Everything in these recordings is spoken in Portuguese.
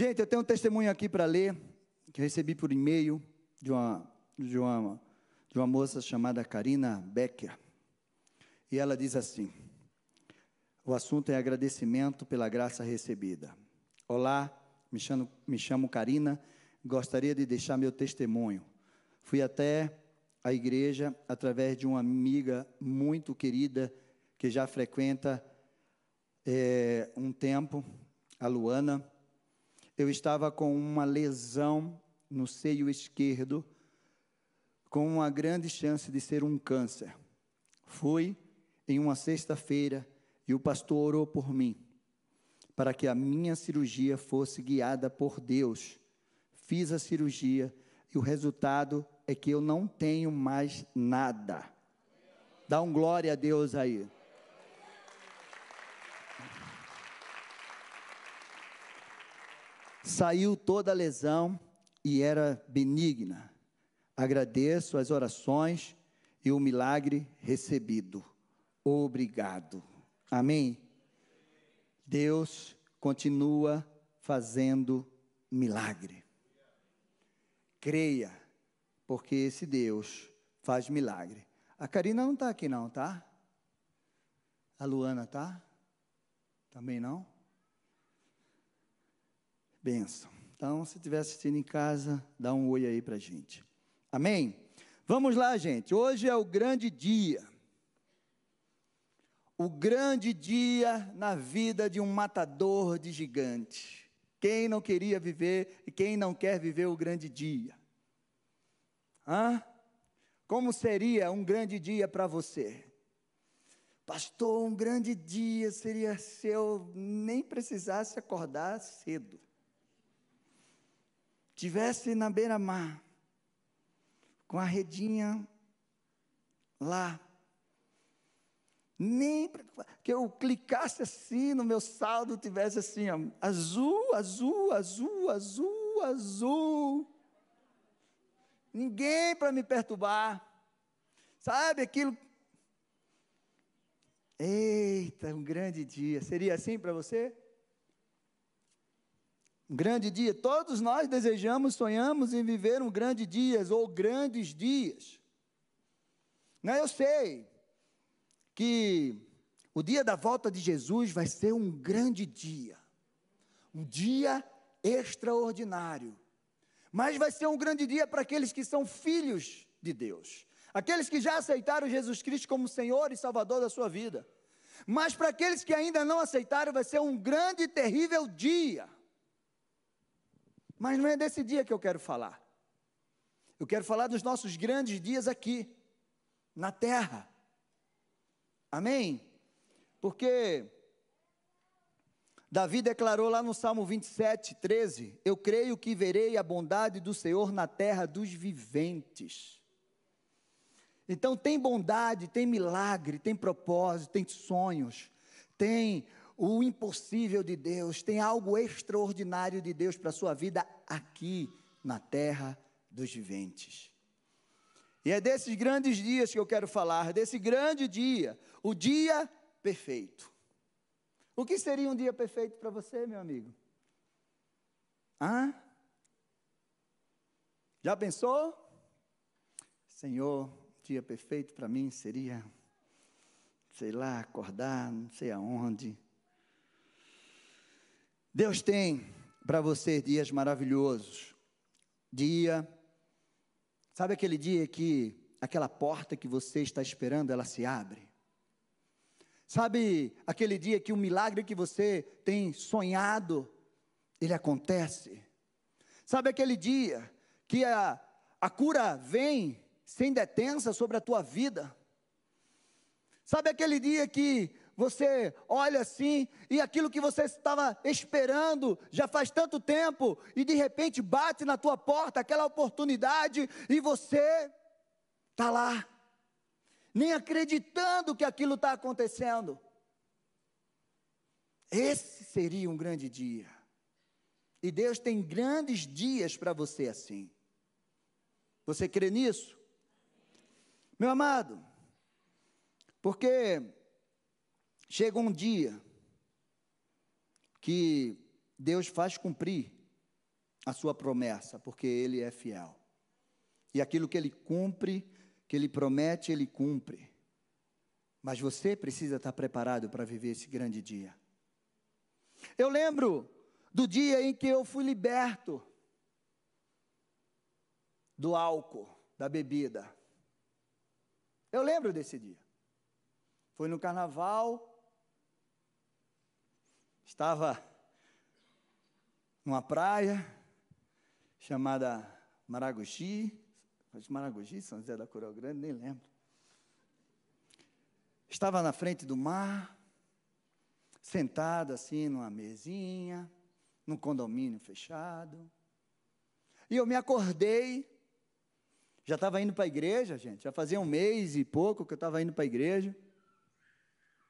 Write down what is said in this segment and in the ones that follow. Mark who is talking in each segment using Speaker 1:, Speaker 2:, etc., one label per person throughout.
Speaker 1: Gente, eu tenho um testemunho aqui para ler, que recebi por e-mail de uma, de, uma, de uma moça chamada Karina Becker. E ela diz assim: o assunto é agradecimento pela graça recebida. Olá, me chamo, me chamo Karina, gostaria de deixar meu testemunho. Fui até a igreja através de uma amiga muito querida que já frequenta é, um tempo, a Luana. Eu estava com uma lesão no seio esquerdo, com uma grande chance de ser um câncer. Fui em uma sexta-feira e o pastor orou por mim, para que a minha cirurgia fosse guiada por Deus. Fiz a cirurgia e o resultado é que eu não tenho mais nada. Dá um glória a Deus aí. Saiu toda a lesão e era benigna. Agradeço as orações e o milagre recebido. Obrigado. Amém? Deus continua fazendo milagre. Creia, porque esse Deus faz milagre. A Karina não está aqui, não, tá? A Luana tá? Também não? Benção. Então, se estiver assistindo em casa, dá um oi aí para gente. Amém? Vamos lá, gente. Hoje é o grande dia o grande dia na vida de um matador de gigantes. Quem não queria viver e quem não quer viver o grande dia? Hã? Como seria um grande dia para você? Pastor, um grande dia seria se eu nem precisasse acordar cedo. Tivesse na beira-mar, com a redinha lá, nem que eu clicasse assim no meu saldo, tivesse assim, ó, azul, azul, azul, azul, azul. Ninguém para me perturbar. Sabe aquilo? Eita, um grande dia. Seria assim para você? Um grande dia. Todos nós desejamos, sonhamos em viver um grande dia ou grandes dias. Não, eu sei que o dia da volta de Jesus vai ser um grande dia, um dia extraordinário. Mas vai ser um grande dia para aqueles que são filhos de Deus, aqueles que já aceitaram Jesus Cristo como Senhor e Salvador da sua vida. Mas para aqueles que ainda não aceitaram, vai ser um grande e terrível dia. Mas não é desse dia que eu quero falar. Eu quero falar dos nossos grandes dias aqui, na terra. Amém? Porque Davi declarou lá no Salmo 27, 13: Eu creio que verei a bondade do Senhor na terra dos viventes. Então, tem bondade, tem milagre, tem propósito, tem sonhos, tem o impossível de Deus, tem algo extraordinário de Deus para a sua vida aqui na terra dos viventes. E é desses grandes dias que eu quero falar, desse grande dia, o dia perfeito. O que seria um dia perfeito para você, meu amigo? Hã? Já pensou? Senhor, dia perfeito para mim seria, sei lá, acordar, não sei aonde. Deus tem para você dias maravilhosos. Dia, sabe aquele dia que aquela porta que você está esperando, ela se abre? Sabe aquele dia que o milagre que você tem sonhado, ele acontece? Sabe aquele dia que a, a cura vem sem detença sobre a tua vida? Sabe aquele dia que você olha assim e aquilo que você estava esperando já faz tanto tempo e de repente bate na tua porta aquela oportunidade e você está lá nem acreditando que aquilo está acontecendo. Esse seria um grande dia. E Deus tem grandes dias para você assim. Você crê nisso? Meu amado, porque chega um dia que Deus faz cumprir a sua promessa, porque Ele é fiel. E aquilo que Ele cumpre, que Ele promete, Ele cumpre. Mas você precisa estar preparado para viver esse grande dia. Eu lembro do dia em que eu fui liberto do álcool, da bebida. Eu lembro desse dia. Foi no carnaval, estava numa praia chamada Maragogi, Maragogi, São José da Coral Grande, nem lembro. Estava na frente do mar, sentado assim numa mesinha, num condomínio fechado. E eu me acordei, já estava indo para a igreja, gente, já fazia um mês e pouco que eu estava indo para a igreja.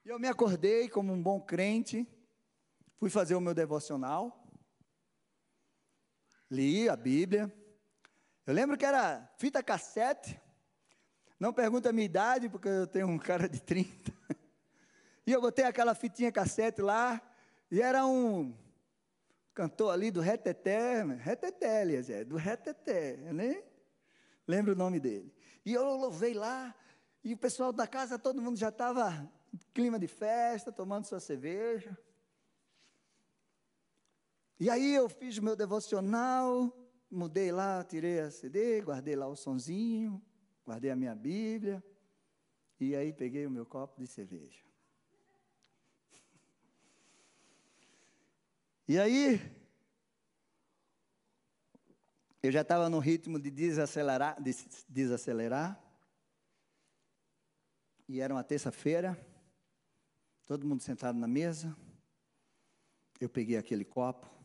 Speaker 1: E eu me acordei como um bom crente, fui fazer o meu devocional, li a Bíblia. Eu lembro que era fita cassete, não pergunta a minha idade, porque eu tenho um cara de 30. E eu botei aquela fitinha cassete lá, e era um cantor ali do Reteté, Reteté, é, do Reteté, né? Lembro o nome dele. E eu louvei lá, e o pessoal da casa, todo mundo já estava clima de festa, tomando sua cerveja. E aí eu fiz o meu devocional, mudei lá, tirei a CD, guardei lá o sonzinho, guardei a minha Bíblia, e aí peguei o meu copo de cerveja. E aí, eu já estava no ritmo de desacelerar, de desacelerar. E era uma terça-feira, todo mundo sentado na mesa. Eu peguei aquele copo,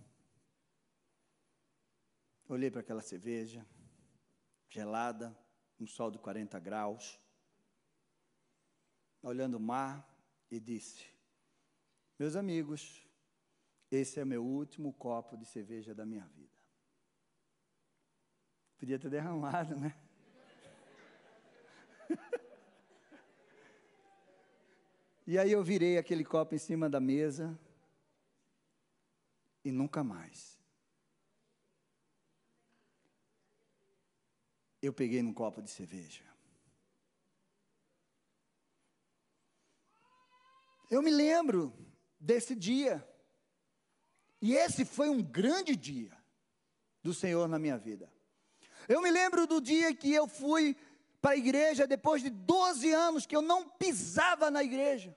Speaker 1: olhei para aquela cerveja, gelada, um sol de 40 graus, olhando o mar, e disse: Meus amigos, esse é meu último copo de cerveja da minha vida. Podia ter derramado, né? e aí eu virei aquele copo em cima da mesa e nunca mais. Eu peguei num copo de cerveja. Eu me lembro desse dia. E esse foi um grande dia do Senhor na minha vida. Eu me lembro do dia que eu fui para a igreja depois de 12 anos que eu não pisava na igreja.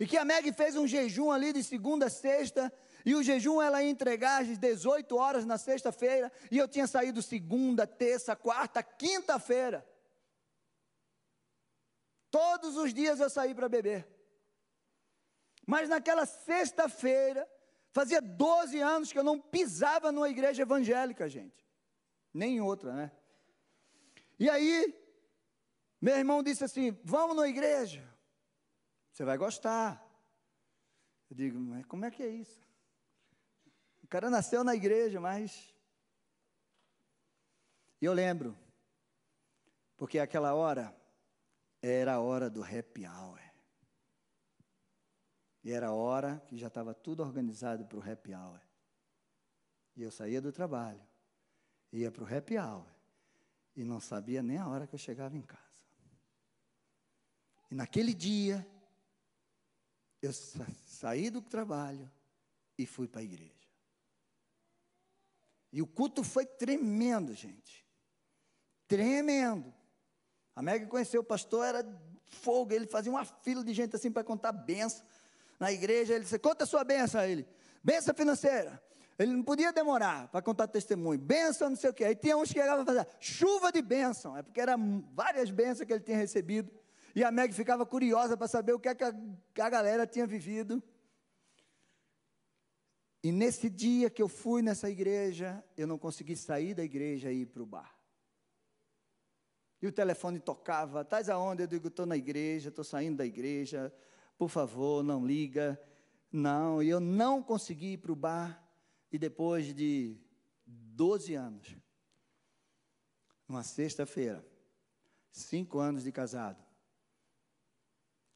Speaker 1: E que a Meg fez um jejum ali de segunda a sexta, e o jejum ela ia entregar às 18 horas na sexta-feira, e eu tinha saído segunda, terça, quarta, quinta-feira. Todos os dias eu saí para beber. Mas naquela sexta-feira, fazia 12 anos que eu não pisava numa igreja evangélica, gente. Nem em outra, né? E aí, meu irmão disse assim: Vamos na igreja. Você vai gostar. Eu digo, mas como é que é isso? Cara nasceu na igreja, mas. E eu lembro, porque aquela hora era a hora do happy hour. E era a hora que já estava tudo organizado para o happy hour. E eu saía do trabalho, ia para o happy hour, e não sabia nem a hora que eu chegava em casa. E naquele dia, eu sa saí do trabalho e fui para a igreja. E o culto foi tremendo, gente. Tremendo. A Meg conheceu o pastor, era fogo, ele fazia uma fila de gente assim para contar benção na igreja, ele disse: Conta a sua benção a ele. Benção financeira. Ele não podia demorar para contar testemunho. Benção, não sei o quê. Aí tinha uns que chegavam a fazer chuva de bênção. É porque eram várias bênçãos que ele tinha recebido. E a Meg ficava curiosa para saber o que, é que a, que a galera tinha vivido. E nesse dia que eu fui nessa igreja, eu não consegui sair da igreja e ir para o bar. E o telefone tocava, estás aonde? Eu digo, estou na igreja, estou saindo da igreja, por favor, não liga. Não, e eu não consegui ir para o bar. E depois de 12 anos, numa sexta-feira, cinco anos de casado,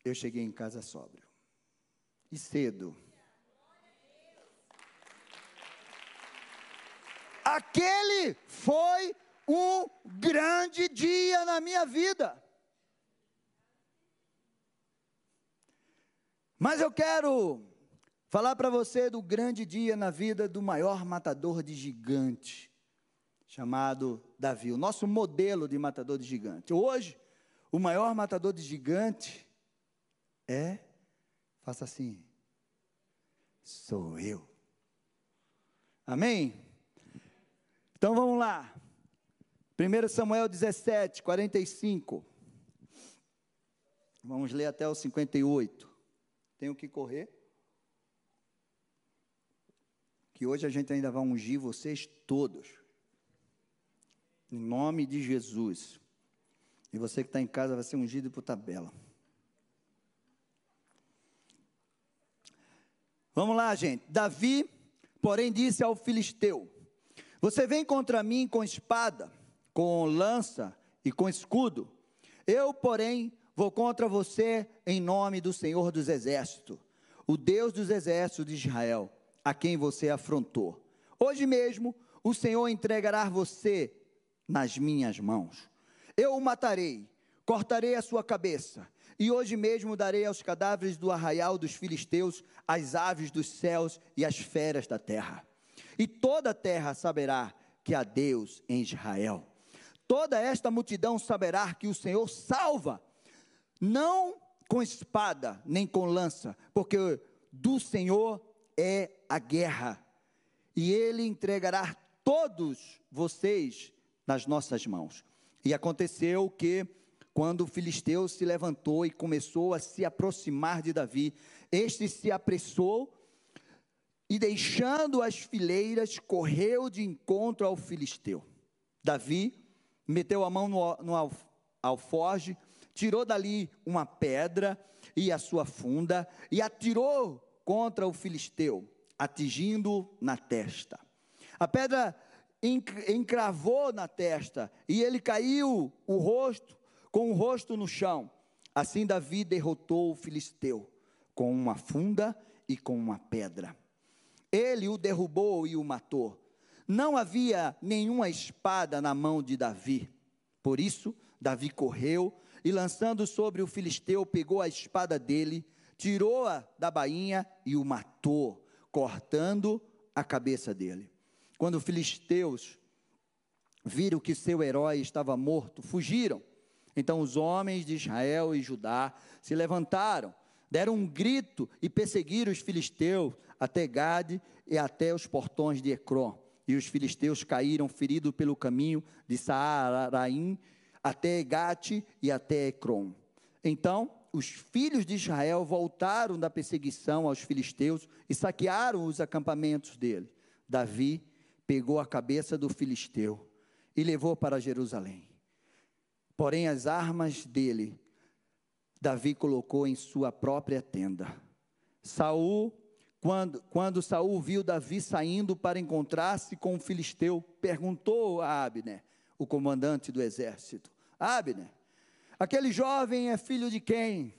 Speaker 1: eu cheguei em casa sóbrio. E cedo. Aquele foi um grande dia na minha vida. Mas eu quero falar para você do grande dia na vida do maior matador de gigante, chamado Davi, o nosso modelo de matador de gigante. Hoje, o maior matador de gigante é, faça assim, sou eu. Amém? Então vamos lá. 1 Samuel 17, 45. Vamos ler até o 58. Tenho que correr. Que hoje a gente ainda vai ungir vocês todos. Em nome de Jesus. E você que está em casa vai ser ungido por tabela. Vamos lá, gente. Davi, porém, disse ao filisteu: Você vem contra mim com espada com lança e com escudo. Eu, porém, vou contra você em nome do Senhor dos Exércitos, o Deus dos Exércitos de Israel, a quem você afrontou. Hoje mesmo o Senhor entregará você nas minhas mãos. Eu o matarei, cortarei a sua cabeça, e hoje mesmo darei aos cadáveres do arraial dos filisteus as aves dos céus e as feras da terra. E toda a terra saberá que há Deus em Israel. Toda esta multidão saberá que o Senhor salva, não com espada nem com lança, porque do Senhor é a guerra, e Ele entregará todos vocês nas nossas mãos. E aconteceu que, quando o filisteu se levantou e começou a se aproximar de Davi, este se apressou e, deixando as fileiras, correu de encontro ao filisteu. Davi meteu a mão no, no alforge, tirou dali uma pedra e a sua funda e atirou contra o filisteu, atingindo na testa. A pedra encravou na testa e ele caiu o rosto com o rosto no chão. Assim Davi derrotou o filisteu com uma funda e com uma pedra. Ele o derrubou e o matou. Não havia nenhuma espada na mão de Davi. Por isso, Davi correu e, lançando sobre o filisteu, pegou a espada dele, tirou-a da bainha e o matou, cortando a cabeça dele. Quando os filisteus viram que seu herói estava morto, fugiram. Então os homens de Israel e Judá se levantaram, deram um grito e perseguiram os filisteus até Gade e até os portões de Ecrón e os filisteus caíram feridos pelo caminho de Saaraim até Gate e até Ecrom. Então, os filhos de Israel voltaram da perseguição aos filisteus e saquearam os acampamentos dele. Davi pegou a cabeça do filisteu e levou para Jerusalém. Porém, as armas dele, Davi colocou em sua própria tenda. Saul quando, quando Saul viu Davi saindo para encontrar-se com o filisteu, perguntou a Abner, o comandante do exército: Abner, aquele jovem é filho de quem?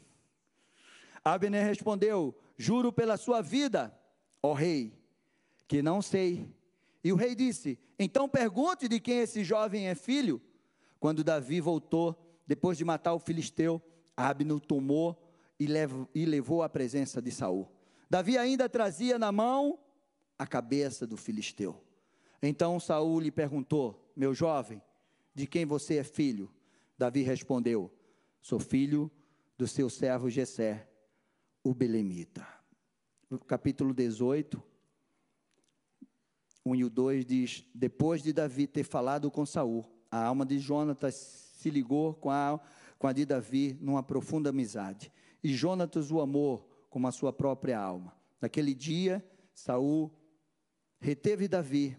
Speaker 1: Abner respondeu: Juro pela sua vida, ó rei, que não sei. E o rei disse: Então pergunte de quem esse jovem é filho. Quando Davi voltou, depois de matar o filisteu, Abner tomou e levou, e levou à presença de Saul. Davi ainda trazia na mão a cabeça do filisteu. Então Saul lhe perguntou: Meu jovem, de quem você é filho? Davi respondeu: Sou filho do seu servo Jessé, o belemita. No capítulo 18, 1 e o 2 diz: Depois de Davi ter falado com Saul, a alma de Jonatas se ligou com a, com a de Davi numa profunda amizade. E Jonatas o amou como a sua própria alma. Naquele dia, Saul reteve Davi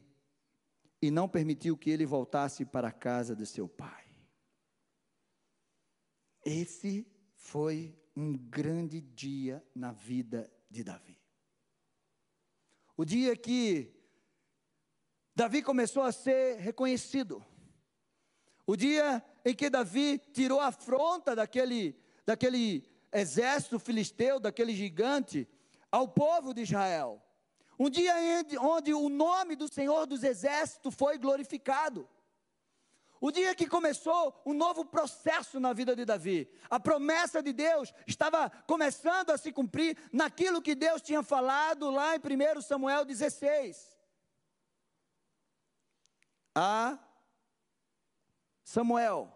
Speaker 1: e não permitiu que ele voltasse para a casa de seu pai. Esse foi um grande dia na vida de Davi. O dia que Davi começou a ser reconhecido. O dia em que Davi tirou a afronta daquele, daquele exército filisteu, daquele gigante, ao povo de Israel. Um dia onde o nome do Senhor dos Exércitos foi glorificado. O dia que começou um novo processo na vida de Davi. A promessa de Deus estava começando a se cumprir naquilo que Deus tinha falado lá em 1 Samuel 16. A Samuel,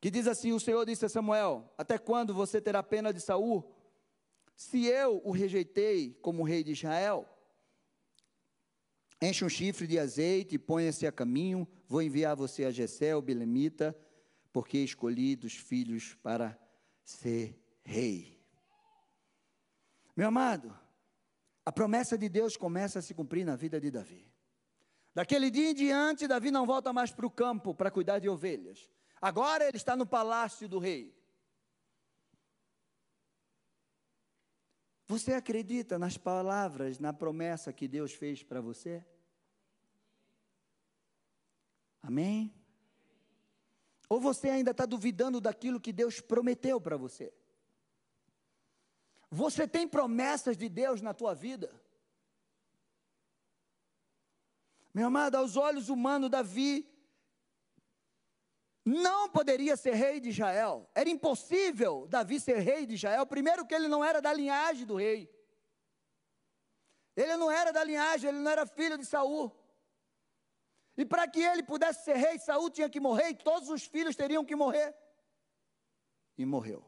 Speaker 1: que diz assim: O Senhor disse a Samuel: Até quando você terá pena de Saul? Se eu o rejeitei como rei de Israel, enche um chifre de azeite e ponha-se a caminho. Vou enviar você a Jessé, Belemita, porque escolhi dos filhos para ser rei. Meu amado, a promessa de Deus começa a se cumprir na vida de Davi. Daquele dia em diante, Davi não volta mais para o campo para cuidar de ovelhas. Agora ele está no palácio do rei. Você acredita nas palavras, na promessa que Deus fez para você? Amém? Ou você ainda está duvidando daquilo que Deus prometeu para você? Você tem promessas de Deus na tua vida? Meu amado, aos olhos humanos, Davi não poderia ser rei de Israel. Era impossível Davi ser rei de Israel. Primeiro que ele não era da linhagem do rei. Ele não era da linhagem, ele não era filho de Saul. E para que ele pudesse ser rei, Saul tinha que morrer e todos os filhos teriam que morrer. E morreu.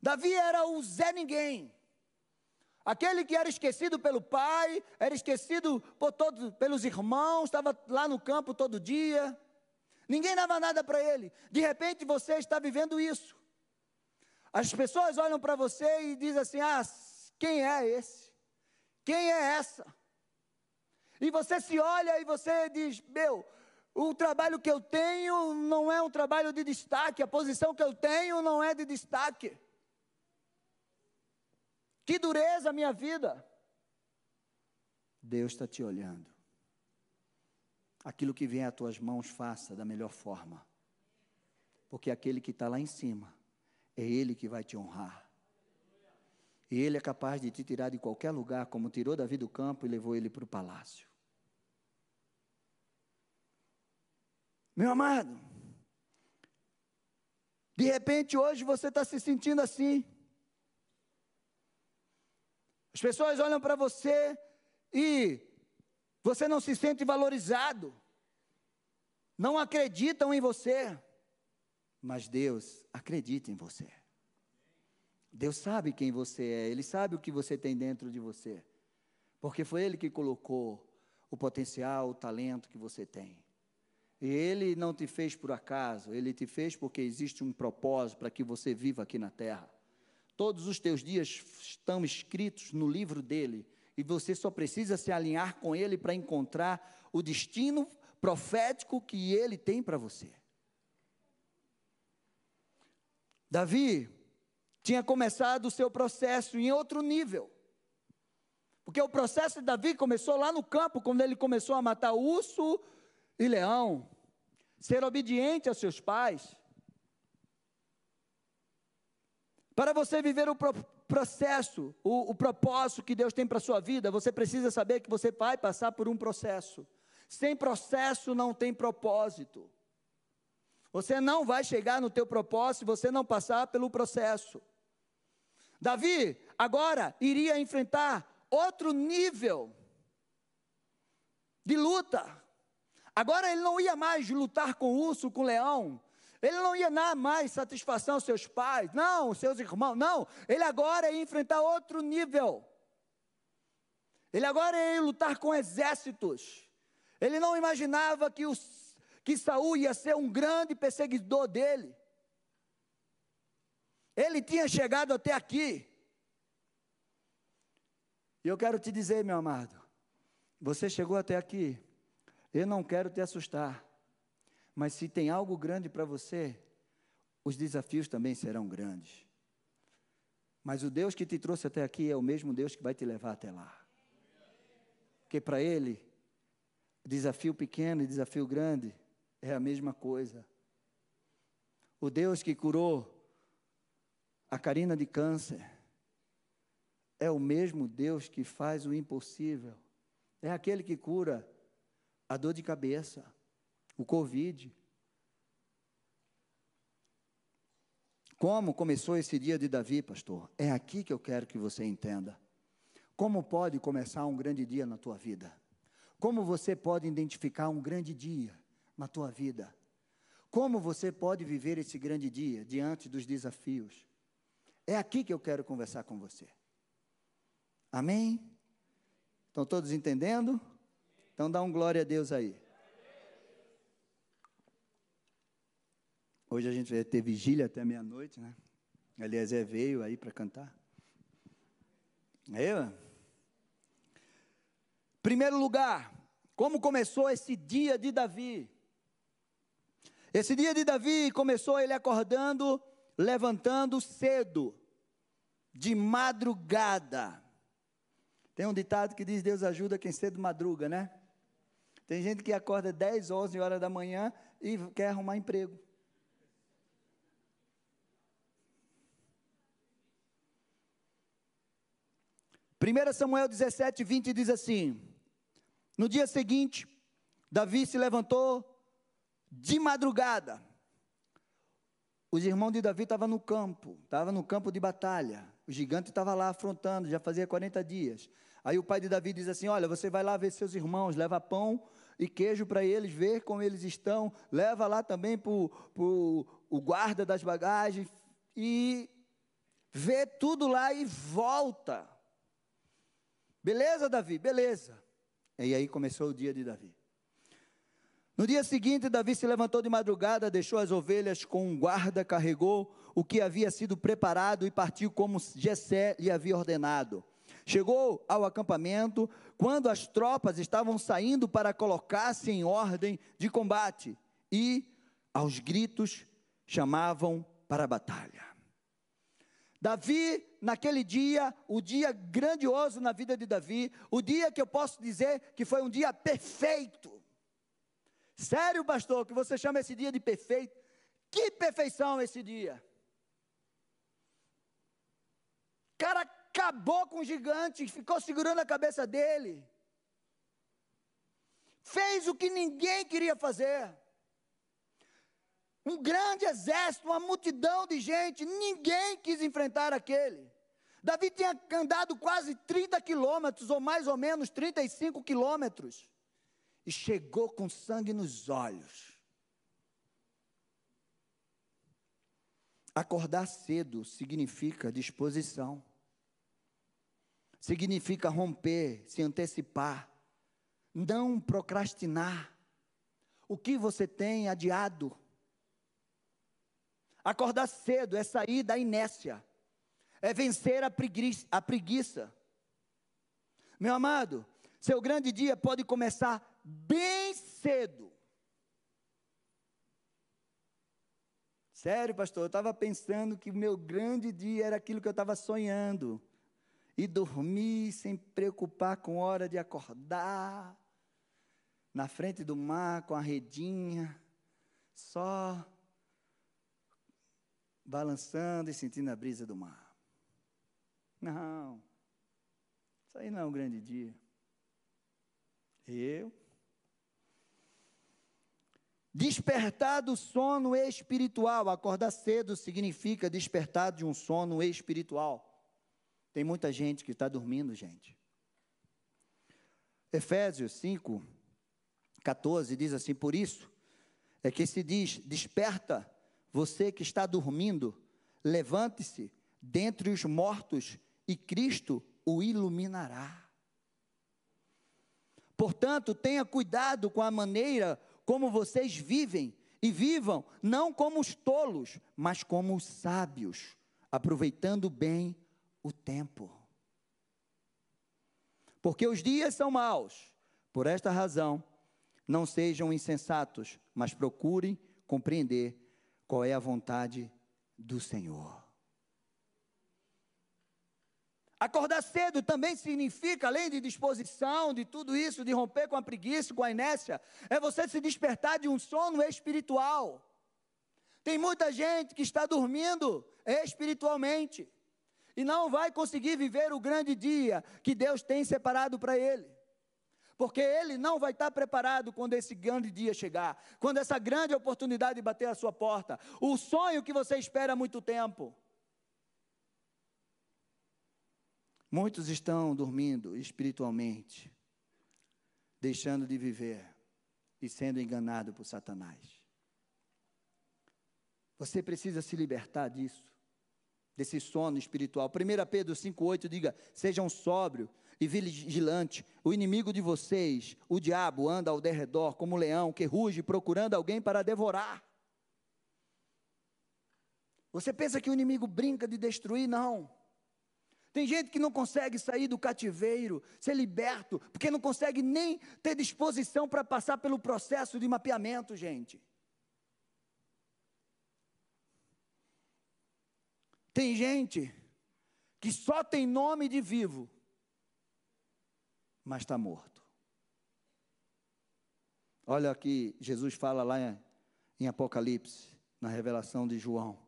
Speaker 1: Davi era o Zé Ninguém. Aquele que era esquecido pelo pai, era esquecido por todos, pelos irmãos, estava lá no campo todo dia. Ninguém dava nada para ele. De repente você está vivendo isso. As pessoas olham para você e dizem assim: Ah, quem é esse? Quem é essa? E você se olha e você diz: Meu, o trabalho que eu tenho não é um trabalho de destaque, a posição que eu tenho não é de destaque. Que dureza a minha vida. Deus está te olhando. Aquilo que vem às tuas mãos, faça da melhor forma. Porque aquele que está lá em cima, é Ele que vai te honrar. E Ele é capaz de te tirar de qualquer lugar, como tirou Davi do campo e levou ele para o palácio. Meu amado, de repente hoje você está se sentindo assim. As pessoas olham para você e você não se sente valorizado, não acreditam em você, mas Deus acredita em você. Deus sabe quem você é, Ele sabe o que você tem dentro de você, porque foi Ele que colocou o potencial, o talento que você tem. E Ele não te fez por acaso, Ele te fez porque existe um propósito para que você viva aqui na terra. Todos os teus dias estão escritos no livro dele, e você só precisa se alinhar com ele para encontrar o destino profético que ele tem para você. Davi tinha começado o seu processo em outro nível. Porque o processo de Davi começou lá no campo, quando ele começou a matar urso e leão, ser obediente aos seus pais. Para você viver o processo, o, o propósito que Deus tem para a sua vida, você precisa saber que você vai passar por um processo. Sem processo não tem propósito. Você não vai chegar no teu propósito se você não passar pelo processo. Davi agora iria enfrentar outro nível de luta. Agora ele não ia mais lutar com urso, com leão, ele não ia dar mais satisfação aos seus pais, não, aos seus irmãos, não. Ele agora ia enfrentar outro nível. Ele agora ia lutar com exércitos. Ele não imaginava que, os, que Saul ia ser um grande perseguidor dele. Ele tinha chegado até aqui. E eu quero te dizer, meu amado, você chegou até aqui. Eu não quero te assustar. Mas se tem algo grande para você, os desafios também serão grandes. Mas o Deus que te trouxe até aqui é o mesmo Deus que vai te levar até lá. Porque para Ele, desafio pequeno e desafio grande é a mesma coisa. O Deus que curou a Karina de câncer é o mesmo Deus que faz o impossível. É aquele que cura a dor de cabeça, o Covid. Como começou esse dia de Davi, pastor? É aqui que eu quero que você entenda. Como pode começar um grande dia na tua vida? Como você pode identificar um grande dia na tua vida? Como você pode viver esse grande dia diante dos desafios? É aqui que eu quero conversar com você. Amém? Estão todos entendendo? Então dá um glória a Deus aí. Hoje a gente vai ter vigília até meia-noite, né? Eliezer veio aí para cantar. É, Primeiro lugar, como começou esse dia de Davi? Esse dia de Davi começou ele acordando, levantando cedo, de madrugada. Tem um ditado que diz: Deus ajuda quem cedo madruga, né? Tem gente que acorda 10, 11 horas da manhã e quer arrumar emprego. Primeira Samuel 17, 20 diz assim: no dia seguinte, Davi se levantou de madrugada. Os irmãos de Davi estavam no campo, estavam no campo de batalha. O gigante estava lá afrontando, já fazia 40 dias. Aí o pai de Davi diz assim: Olha, você vai lá ver seus irmãos, leva pão e queijo para eles, ver como eles estão, leva lá também para o guarda das bagagens e vê tudo lá e volta. Beleza, Davi? Beleza. E aí começou o dia de Davi. No dia seguinte, Davi se levantou de madrugada, deixou as ovelhas com um guarda, carregou o que havia sido preparado e partiu como Jessé lhe havia ordenado. Chegou ao acampamento quando as tropas estavam saindo para colocar-se em ordem de combate e, aos gritos, chamavam para a batalha. Davi, naquele dia, o dia grandioso na vida de Davi, o dia que eu posso dizer que foi um dia perfeito. Sério, pastor, que você chama esse dia de perfeito? Que perfeição esse dia! Cara acabou com o gigante, ficou segurando a cabeça dele. Fez o que ninguém queria fazer um grande exército, uma multidão de gente, ninguém quis enfrentar aquele. Davi tinha andado quase 30 quilômetros, ou mais ou menos 35 quilômetros, e chegou com sangue nos olhos. Acordar cedo significa disposição, significa romper, se antecipar, não procrastinar. O que você tem adiado? Acordar cedo é sair da inércia, é vencer a preguiça. A preguiça. Meu amado, seu grande dia pode começar bem cedo. Sério, pastor, eu estava pensando que meu grande dia era aquilo que eu estava sonhando. E dormir sem preocupar com hora de acordar, na frente do mar com a redinha, só balançando e sentindo a brisa do mar. Não, isso aí não é um grande dia. Eu. Despertar do sono espiritual. Acordar cedo significa despertar de um sono espiritual. Tem muita gente que está dormindo, gente. Efésios 5, 14 diz assim: Por isso é que se diz: desperta você que está dormindo, levante-se dentre os mortos e Cristo o iluminará. Portanto, tenha cuidado com a maneira como vocês vivem e vivam não como os tolos, mas como os sábios, aproveitando bem o tempo. Porque os dias são maus. Por esta razão, não sejam insensatos, mas procurem compreender qual é a vontade do Senhor. Acordar cedo também significa, além de disposição, de tudo isso, de romper com a preguiça, com a inércia, é você se despertar de um sono espiritual. Tem muita gente que está dormindo espiritualmente. e não vai conseguir viver o grande dia que Deus tem separado para ele. Porque ele não vai estar preparado quando esse grande dia chegar, quando essa grande oportunidade bater a sua porta, o sonho que você espera há muito tempo. Muitos estão dormindo espiritualmente, deixando de viver e sendo enganado por Satanás. Você precisa se libertar disso, desse sono espiritual. 1 Pedro 5,8 diga: sejam sóbrios e vigilantes. O inimigo de vocês, o diabo, anda ao derredor como um leão que ruge procurando alguém para devorar. Você pensa que o inimigo brinca de destruir? Não. Tem gente que não consegue sair do cativeiro, ser liberto, porque não consegue nem ter disposição para passar pelo processo de mapeamento, gente. Tem gente que só tem nome de vivo, mas está morto. Olha aqui, Jesus fala lá em, em Apocalipse, na revelação de João,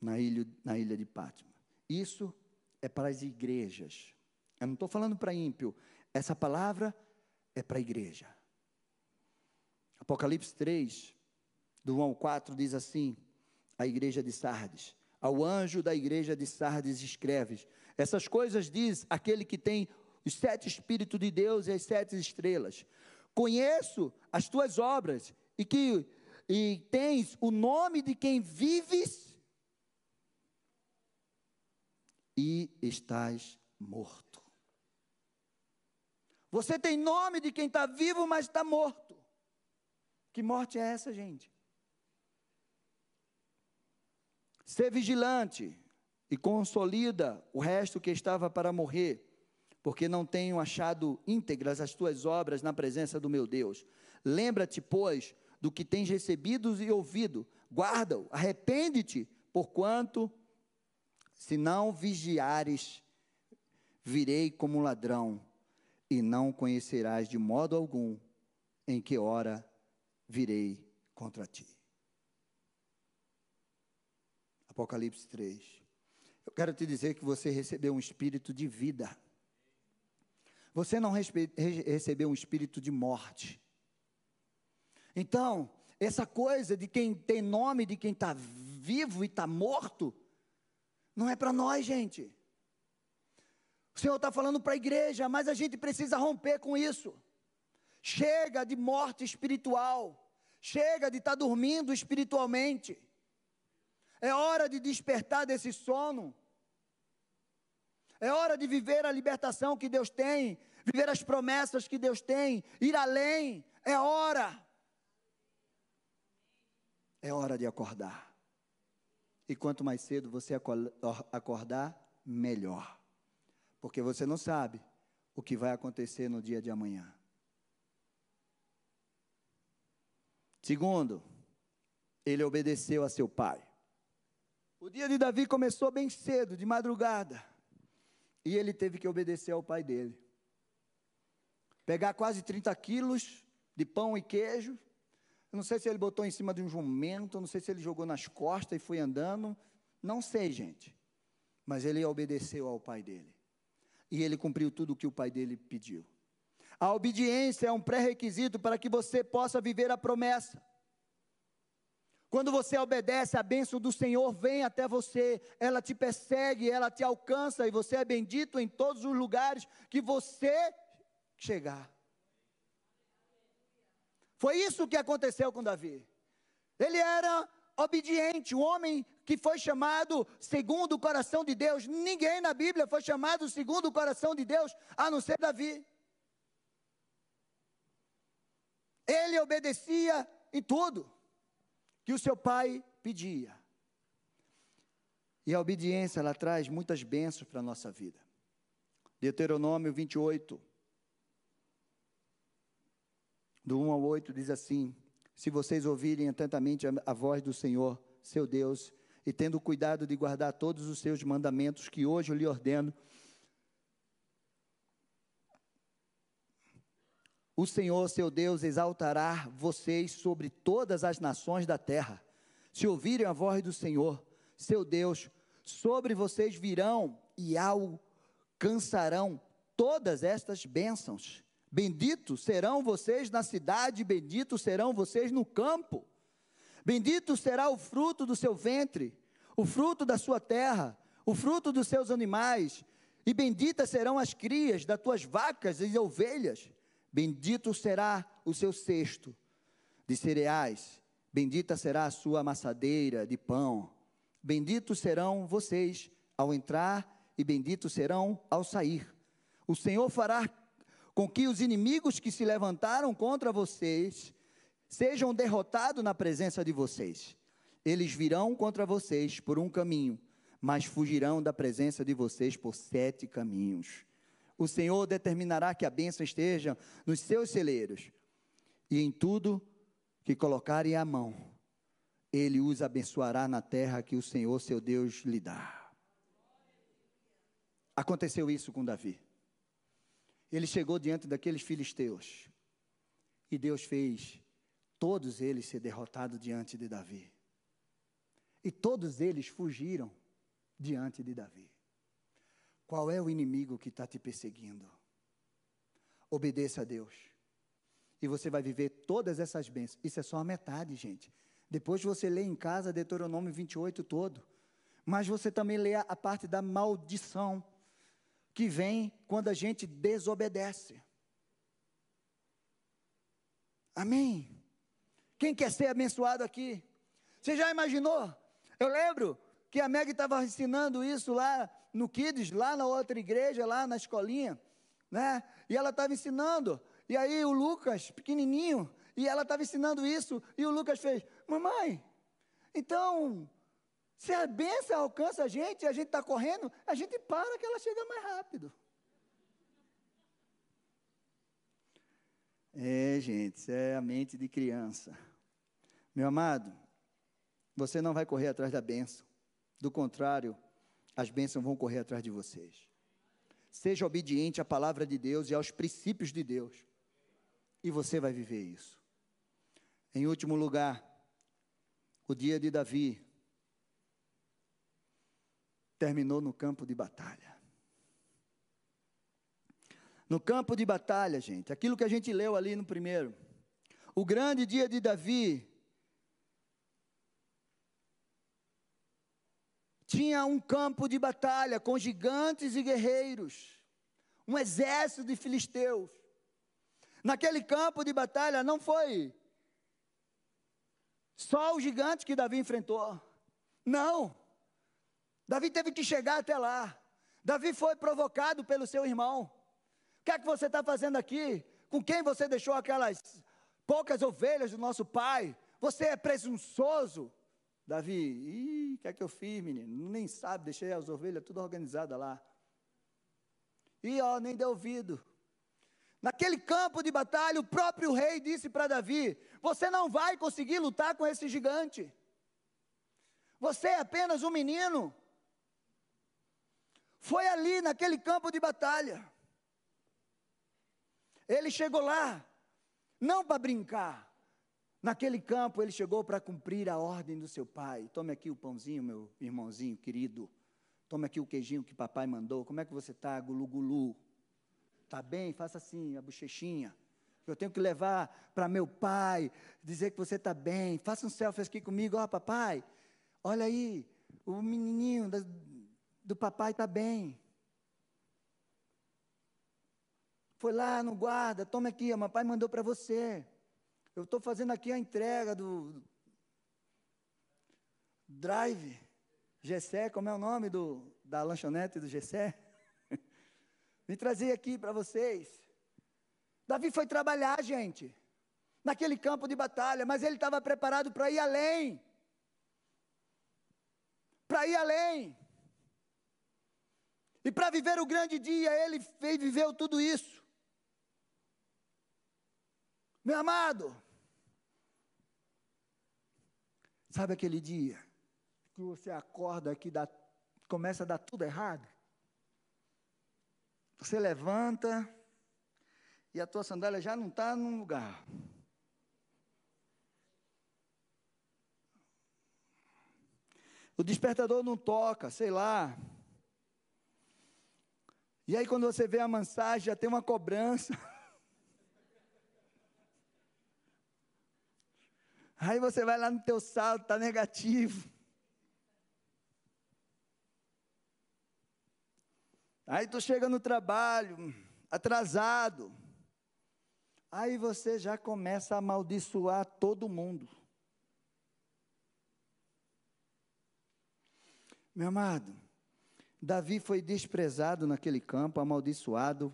Speaker 1: na ilha, na ilha de Pátima. Isso é para as igrejas. Eu não estou falando para ímpio. Essa palavra é para a igreja. Apocalipse 3, do 1 ao 4, diz assim: a igreja de Sardes. Ao anjo da igreja de Sardes escreves: Essas coisas diz aquele que tem os sete Espíritos de Deus e as sete estrelas. Conheço as tuas obras e que e tens o nome de quem vives e estás morto. Você tem nome de quem está vivo, mas está morto. Que morte é essa, gente? Ser vigilante e consolida o resto que estava para morrer, porque não tenho achado íntegras as tuas obras na presença do meu Deus. Lembra-te, pois, do que tens recebido e ouvido, guarda-o, arrepende-te, porquanto, se não vigiares, virei como ladrão, e não conhecerás de modo algum em que hora virei contra ti. Apocalipse 3. Eu quero te dizer que você recebeu um espírito de vida. Você não recebeu um espírito de morte. Então, essa coisa de quem tem nome, de quem está vivo e está morto, não é para nós, gente. O Senhor está falando para a igreja, mas a gente precisa romper com isso. Chega de morte espiritual. Chega de estar tá dormindo espiritualmente. É hora de despertar desse sono. É hora de viver a libertação que Deus tem, viver as promessas que Deus tem, ir além. É hora. É hora de acordar. E quanto mais cedo você acordar, melhor. Porque você não sabe o que vai acontecer no dia de amanhã. Segundo, ele obedeceu a seu pai. O dia de Davi começou bem cedo, de madrugada. E ele teve que obedecer ao pai dele. Pegar quase 30 quilos de pão e queijo. Não sei se ele botou em cima de um jumento, não sei se ele jogou nas costas e foi andando. Não sei, gente. Mas ele obedeceu ao pai dele. E ele cumpriu tudo o que o pai dele pediu. A obediência é um pré-requisito para que você possa viver a promessa. Quando você obedece, a bênção do Senhor vem até você, ela te persegue, ela te alcança e você é bendito em todos os lugares que você chegar. Foi isso que aconteceu com Davi. Ele era obediente, o homem que foi chamado segundo o coração de Deus. Ninguém na Bíblia foi chamado segundo o coração de Deus, a não ser Davi. Ele obedecia em tudo que o seu pai pedia. E a obediência, ela traz muitas bênçãos para a nossa vida. Deuteronômio 28, do 1 ao 8, diz assim: Se vocês ouvirem atentamente a, a voz do Senhor, seu Deus, e tendo cuidado de guardar todos os seus mandamentos que hoje eu lhe ordeno, O Senhor, seu Deus, exaltará vocês sobre todas as nações da terra. Se ouvirem a voz do Senhor, seu Deus, sobre vocês virão e alcançarão todas estas bênçãos. Benditos serão vocês na cidade, benditos serão vocês no campo. Bendito será o fruto do seu ventre, o fruto da sua terra, o fruto dos seus animais, e benditas serão as crias das tuas vacas e ovelhas. Bendito será o seu cesto de cereais, bendita será a sua amassadeira de pão. Benditos serão vocês ao entrar e benditos serão ao sair. O Senhor fará com que os inimigos que se levantaram contra vocês sejam derrotados na presença de vocês. Eles virão contra vocês por um caminho, mas fugirão da presença de vocês por sete caminhos. O Senhor determinará que a bênção esteja nos seus celeiros, e em tudo que colocarem a mão, Ele os abençoará na terra que o Senhor, seu Deus, lhe dá. Aconteceu isso com Davi. Ele chegou diante daqueles filisteus, e Deus fez todos eles ser derrotados diante de Davi. E todos eles fugiram diante de Davi. Qual é o inimigo que está te perseguindo? Obedeça a Deus. E você vai viver todas essas bênçãos. Isso é só a metade, gente. Depois você lê em casa Deuteronômio 28 todo. Mas você também lê a parte da maldição que vem quando a gente desobedece. Amém? Quem quer ser abençoado aqui? Você já imaginou? Eu lembro que a Meg estava ensinando isso lá no Kids, lá na outra igreja, lá na escolinha, né? E ela estava ensinando. E aí o Lucas, pequenininho, e ela estava ensinando isso, e o Lucas fez: Mamãe, então, se a bênção alcança a gente a gente está correndo, a gente para que ela chega mais rápido. É, gente, isso é a mente de criança. Meu amado, você não vai correr atrás da bênção. Do contrário, as bênçãos vão correr atrás de vocês. Seja obediente à palavra de Deus e aos princípios de Deus. E você vai viver isso. Em último lugar, o dia de Davi terminou no campo de batalha. No campo de batalha, gente, aquilo que a gente leu ali no primeiro. O grande dia de Davi tinha um campo de batalha com gigantes e guerreiros, um exército de filisteus. Naquele campo de batalha não foi só o gigante que Davi enfrentou. Não. Davi teve que chegar até lá. Davi foi provocado pelo seu irmão. O que é que você está fazendo aqui? Com quem você deixou aquelas poucas ovelhas do nosso pai? Você é presunçoso. Davi, o que é que eu fiz, menino? Nem sabe, deixei as ovelhas tudo organizadas lá. E ó, nem deu ouvido. Naquele campo de batalha, o próprio rei disse para Davi: Você não vai conseguir lutar com esse gigante. Você é apenas um menino. Foi ali, naquele campo de batalha. Ele chegou lá, não para brincar, Naquele campo ele chegou para cumprir a ordem do seu pai. Tome aqui o pãozinho, meu irmãozinho querido. Tome aqui o queijinho que papai mandou. Como é que você está, gulu-gulu? Está bem? Faça assim, a bochechinha. Eu tenho que levar para meu pai, dizer que você está bem. Faça um selfie aqui comigo. Ó, oh, papai, olha aí, o menininho do, do papai está bem. Foi lá no guarda, tome aqui, o papai mandou para você. Eu estou fazendo aqui a entrega do Drive Gessé, como é o nome do, da lanchonete do Gessé? Me trazer aqui para vocês. Davi foi trabalhar, gente, naquele campo de batalha, mas ele estava preparado para ir além. Para ir além. E para viver o grande dia, ele viveu tudo isso. Meu amado, Sabe aquele dia que você acorda que dá, começa a dar tudo errado? Você levanta e a tua sandália já não está num lugar. O despertador não toca, sei lá. E aí, quando você vê a mensagem, já tem uma cobrança. Aí você vai lá no teu saldo, está negativo. Aí tu chega no trabalho, atrasado. Aí você já começa a amaldiçoar todo mundo. Meu amado, Davi foi desprezado naquele campo, amaldiçoado,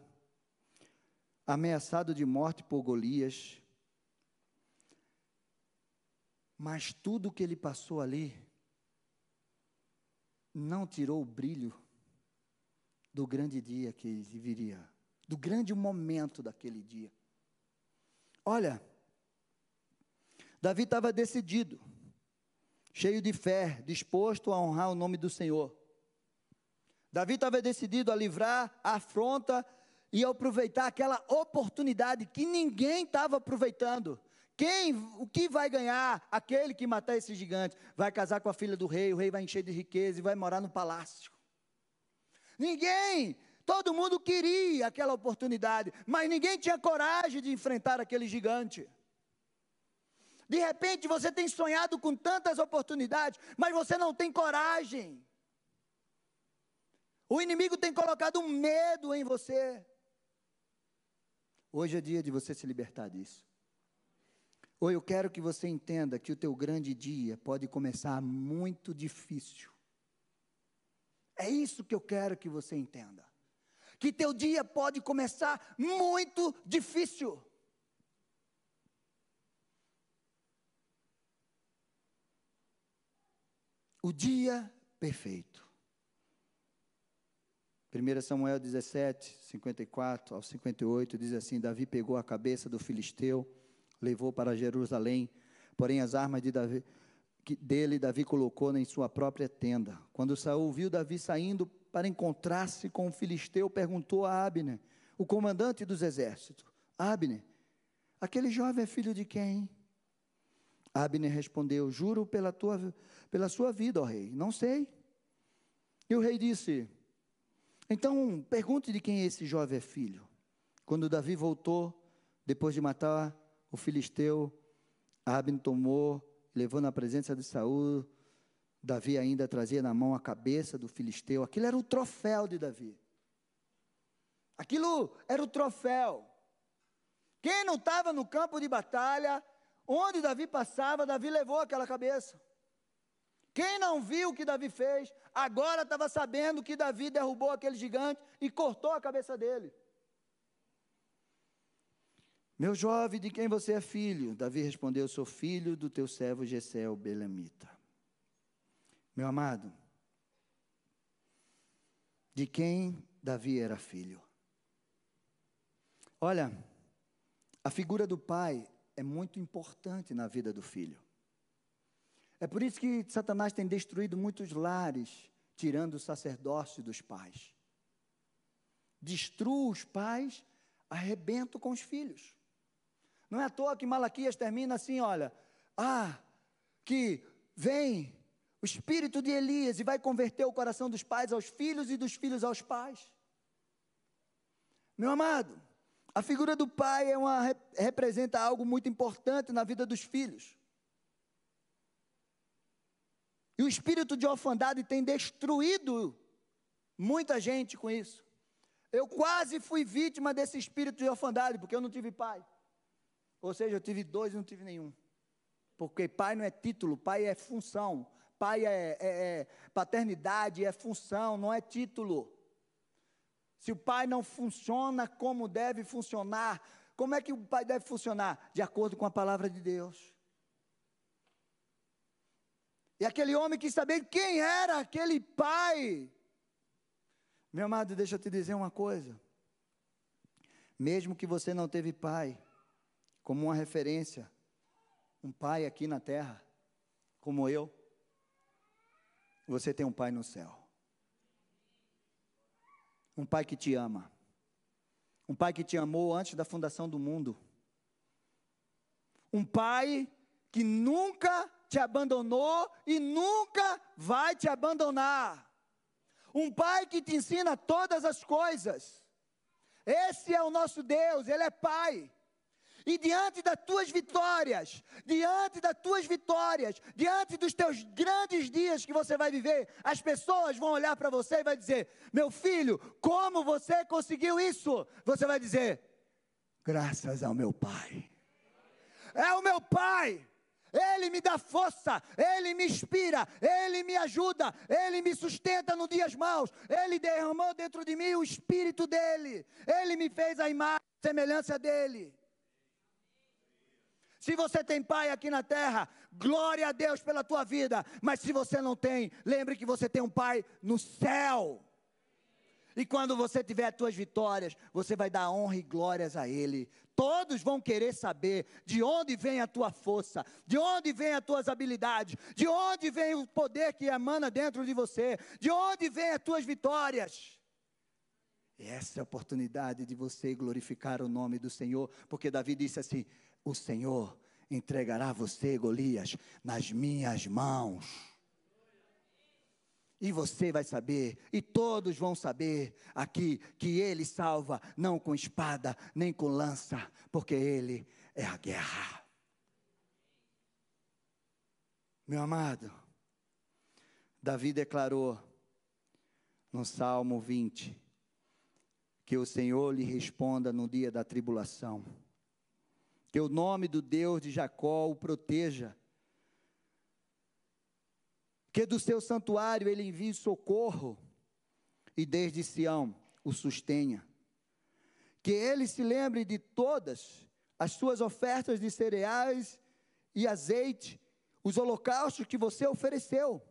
Speaker 1: ameaçado de morte por Golias. Mas tudo que ele passou ali não tirou o brilho do grande dia que ele viria, do grande momento daquele dia. Olha, Davi estava decidido, cheio de fé, disposto a honrar o nome do Senhor. Davi estava decidido a livrar a afronta e aproveitar aquela oportunidade que ninguém estava aproveitando. Quem, o que vai ganhar? Aquele que matar esse gigante. Vai casar com a filha do rei, o rei vai encher de riqueza e vai morar no palácio. Ninguém, todo mundo queria aquela oportunidade, mas ninguém tinha coragem de enfrentar aquele gigante. De repente você tem sonhado com tantas oportunidades, mas você não tem coragem. O inimigo tem colocado um medo em você. Hoje é dia de você se libertar disso. Ou eu quero que você entenda que o teu grande dia pode começar muito difícil. É isso que eu quero que você entenda. Que teu dia pode começar muito difícil. O dia perfeito. 1 Samuel 17, 54 ao 58 diz assim: Davi pegou a cabeça do filisteu levou para Jerusalém. Porém, as armas de Davi, dele Davi colocou em sua própria tenda. Quando Saul viu Davi saindo para encontrar-se com o filisteu, perguntou a Abner, o comandante dos exércitos: Abner, aquele jovem é filho de quem? Abner respondeu: Juro pela, tua, pela sua vida, ó rei, não sei. E o rei disse: Então pergunte de quem esse jovem é filho. Quando Davi voltou, depois de matar o filisteu, Abner tomou, levou na presença de Saul. Davi ainda trazia na mão a cabeça do filisteu. Aquilo era o troféu de Davi. Aquilo era o troféu. Quem não estava no campo de batalha, onde Davi passava, Davi levou aquela cabeça. Quem não viu o que Davi fez, agora estava sabendo que Davi derrubou aquele gigante e cortou a cabeça dele. Meu jovem, de quem você é filho? Davi respondeu: Sou filho do teu servo Gesel Belemita. Meu amado, de quem Davi era filho? Olha, a figura do pai é muito importante na vida do filho. É por isso que Satanás tem destruído muitos lares, tirando o sacerdócio dos pais. Destrua os pais, arrebento com os filhos. Não é à toa que Malaquias termina assim: olha, ah, que vem o espírito de Elias e vai converter o coração dos pais aos filhos e dos filhos aos pais. Meu amado, a figura do pai é uma, representa algo muito importante na vida dos filhos. E o espírito de orfandade tem destruído muita gente com isso. Eu quase fui vítima desse espírito de orfandade, porque eu não tive pai. Ou seja, eu tive dois e não tive nenhum. Porque pai não é título, pai é função. Pai é, é, é paternidade, é função, não é título. Se o pai não funciona como deve funcionar, como é que o pai deve funcionar? De acordo com a palavra de Deus. E aquele homem quis saber quem era aquele pai. Meu amado, deixa eu te dizer uma coisa. Mesmo que você não teve pai, como uma referência, um pai aqui na terra, como eu, você tem um pai no céu. Um pai que te ama. Um pai que te amou antes da fundação do mundo. Um pai que nunca te abandonou e nunca vai te abandonar. Um pai que te ensina todas as coisas. Esse é o nosso Deus, Ele é Pai. E diante das tuas vitórias, diante das tuas vitórias, diante dos teus grandes dias que você vai viver, as pessoas vão olhar para você e vai dizer: "Meu filho, como você conseguiu isso?" Você vai dizer: "Graças ao meu pai." É o meu pai. Ele me dá força, Ele me inspira, Ele me ajuda, Ele me sustenta nos dias maus, Ele derramou dentro de mim o Espírito dEle, Ele me fez a imagem, a semelhança dEle. Se você tem pai aqui na terra, glória a Deus pela tua vida. Mas se você não tem, lembre que você tem um pai no céu. E quando você tiver as tuas vitórias, você vai dar honra e glórias a Ele. Todos vão querer saber de onde vem a tua força, de onde vem as tuas habilidades, de onde vem o poder que emana dentro de você, de onde vem as tuas vitórias. E essa é a oportunidade de você glorificar o nome do Senhor, porque Davi disse assim: o Senhor entregará você, Golias, nas minhas mãos. E você vai saber, e todos vão saber aqui, que Ele salva, não com espada, nem com lança, porque Ele é a guerra. Meu amado, Davi declarou no Salmo 20, que o Senhor lhe responda no dia da tribulação que o nome do Deus de Jacó o proteja. Que do seu santuário ele envie socorro e desde Sião o sustenha. Que ele se lembre de todas as suas ofertas de cereais e azeite, os holocaustos que você ofereceu.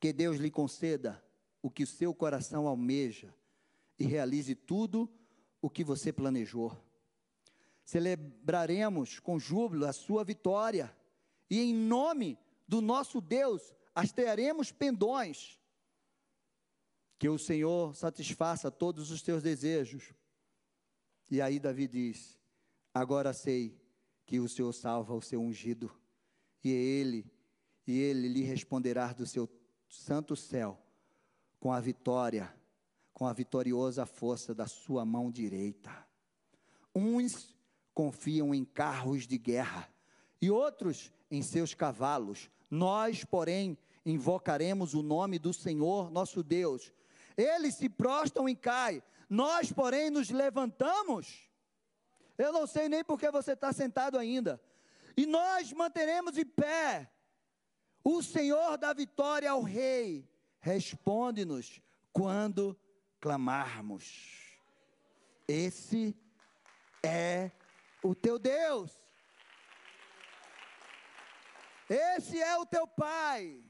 Speaker 1: Que Deus lhe conceda o que o seu coração almeja e realize tudo o que você planejou. Celebraremos com júbilo a sua vitória, e em nome do nosso Deus hastearemos pendões. Que o Senhor satisfaça todos os teus desejos. E aí Davi diz: Agora sei que o Senhor salva o seu ungido, e ele, e ele lhe responderá do seu santo céu com a vitória com a vitoriosa força da sua mão direita. Uns confiam em carros de guerra e outros em seus cavalos. Nós, porém, invocaremos o nome do Senhor nosso Deus. Eles se prostam e caem, nós, porém, nos levantamos. Eu não sei nem porque você está sentado ainda. E nós manteremos de pé. O Senhor dá vitória ao Rei. Responde-nos quando clamarmos. Esse é o teu Deus. Esse é o teu Pai.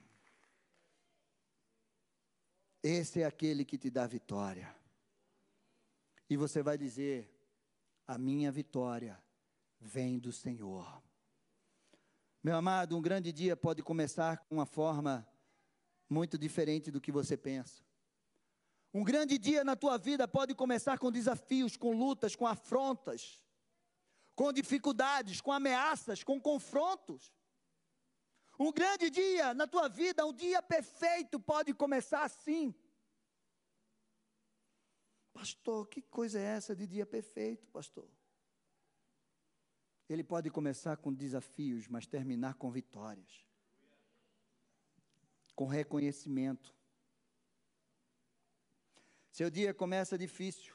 Speaker 1: Esse é aquele que te dá vitória. E você vai dizer: a minha vitória vem do Senhor. Meu amado, um grande dia pode começar com uma forma muito diferente do que você pensa. Um grande dia na tua vida pode começar com desafios, com lutas, com afrontas, com dificuldades, com ameaças, com confrontos. Um grande dia na tua vida, um dia perfeito pode começar assim. Pastor, que coisa é essa de dia perfeito, pastor? Ele pode começar com desafios, mas terminar com vitórias, com reconhecimento, seu dia começa difícil.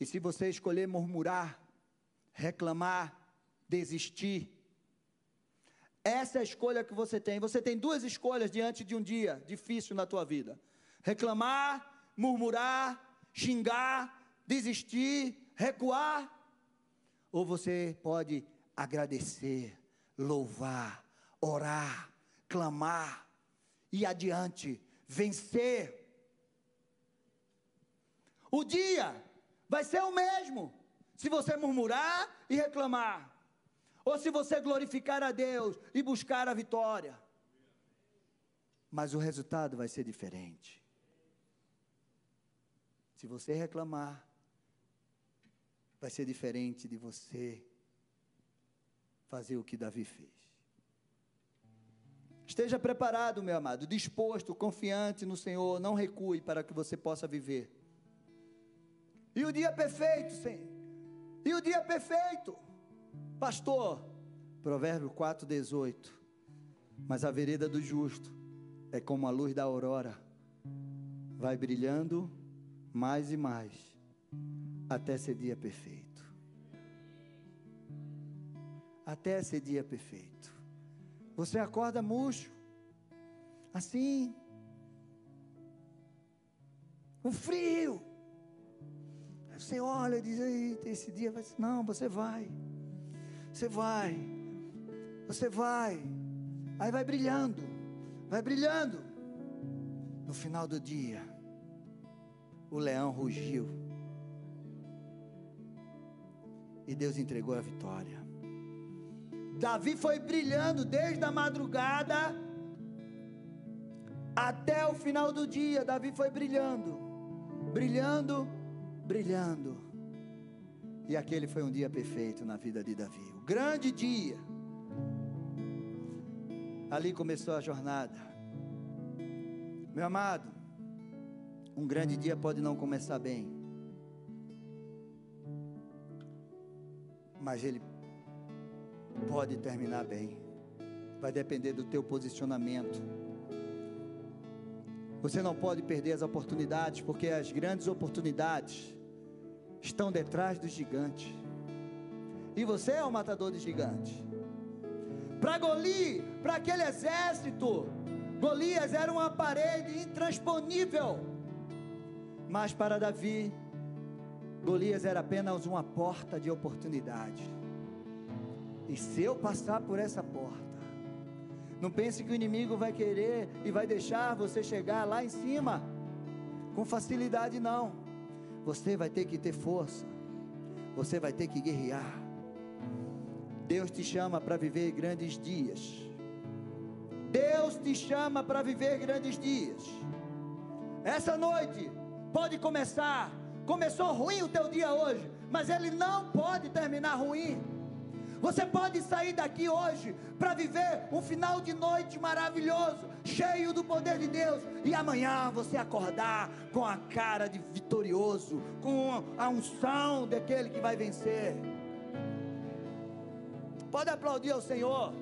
Speaker 1: E se você escolher murmurar, reclamar, desistir, essa é a escolha que você tem. Você tem duas escolhas diante de um dia difícil na tua vida: reclamar, murmurar, xingar, desistir, recuar. Ou você pode agradecer, louvar, orar, clamar e adiante, vencer o dia vai ser o mesmo. Se você murmurar e reclamar, ou se você glorificar a Deus e buscar a vitória. Mas o resultado vai ser diferente. Se você reclamar, vai ser diferente de você fazer o que Davi fez. Esteja preparado, meu amado, disposto, confiante no Senhor, não recue para que você possa viver. E o dia perfeito, Senhor. E o dia perfeito. Pastor, Provérbio 4:18. Mas a vereda do justo é como a luz da aurora, vai brilhando mais e mais até ser dia perfeito. Até ser dia perfeito. Você acorda murcho, assim, com frio. Você olha e diz: esse dia vai. Não, você vai. Você vai. Você vai. Aí vai brilhando. Vai brilhando. No final do dia, o leão rugiu. E Deus entregou a vitória. Davi foi brilhando desde a madrugada até o final do dia. Davi foi brilhando, brilhando, brilhando. E aquele foi um dia perfeito na vida de Davi. O grande dia. Ali começou a jornada. Meu amado, um grande dia pode não começar bem, mas ele pode terminar bem. Vai depender do teu posicionamento. Você não pode perder as oportunidades, porque as grandes oportunidades estão detrás do gigante. E você é o matador de gigantes. Para Goli, para aquele exército, Golias era uma parede intransponível. Mas para Davi, Golias era apenas uma porta de oportunidade. E se eu passar por essa porta, não pense que o inimigo vai querer e vai deixar você chegar lá em cima com facilidade, não. Você vai ter que ter força, você vai ter que guerrear. Deus te chama para viver grandes dias. Deus te chama para viver grandes dias. Essa noite pode começar. Começou ruim o teu dia hoje, mas ele não pode terminar ruim. Você pode sair daqui hoje para viver um final de noite maravilhoso, cheio do poder de Deus, e amanhã você acordar com a cara de vitorioso, com a unção daquele que vai vencer. Pode aplaudir ao Senhor.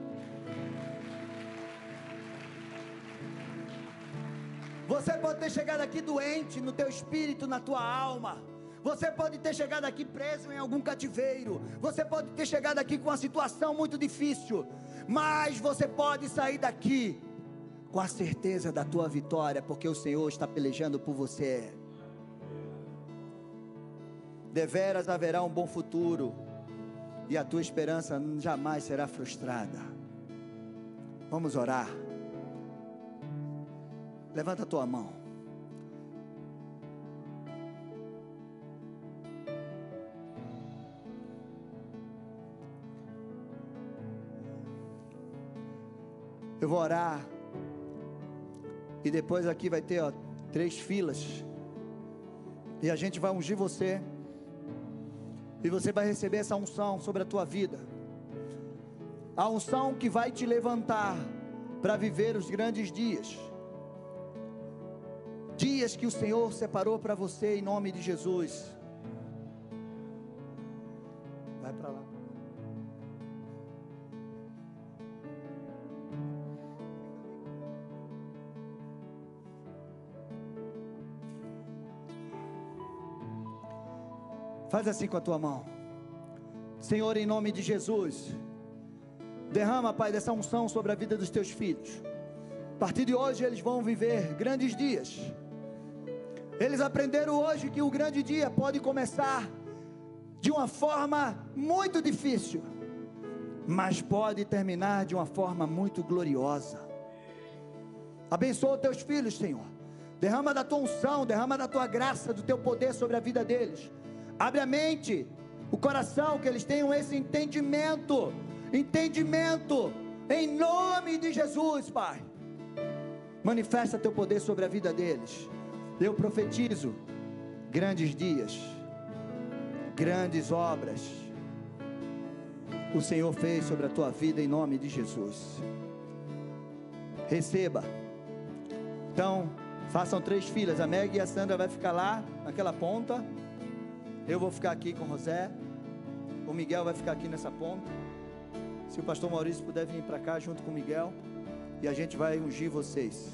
Speaker 1: Você pode ter chegado aqui doente no teu espírito, na tua alma. Você pode ter chegado aqui preso em algum cativeiro. Você pode ter chegado aqui com uma situação muito difícil. Mas você pode sair daqui com a certeza da tua vitória, porque o Senhor está pelejando por você. Deveras haverá um bom futuro, e a tua esperança jamais será frustrada. Vamos orar. Levanta a tua mão. Eu vou orar. E depois aqui vai ter ó, três filas. E a gente vai ungir você. E você vai receber essa unção sobre a tua vida. A unção que vai te levantar para viver os grandes dias. Dias que o Senhor separou para você em nome de Jesus. Faz assim com a tua mão. Senhor, em nome de Jesus, derrama, Pai, dessa unção sobre a vida dos teus filhos. A partir de hoje eles vão viver grandes dias. Eles aprenderam hoje que o grande dia pode começar de uma forma muito difícil, mas pode terminar de uma forma muito gloriosa. Abençoa os teus filhos, Senhor. Derrama da tua unção, derrama da tua graça, do teu poder sobre a vida deles. Abre a mente, o coração, que eles tenham esse entendimento. Entendimento. Em nome de Jesus, Pai. Manifesta teu poder sobre a vida deles. Eu profetizo grandes dias, grandes obras, o Senhor fez sobre a tua vida em nome de Jesus. Receba. Então, façam três filas. A Meg e a Sandra vai ficar lá naquela ponta. Eu vou ficar aqui com o José. O Miguel vai ficar aqui nessa ponta. Se o pastor Maurício puder vir para cá junto com o Miguel. E a gente vai ungir vocês.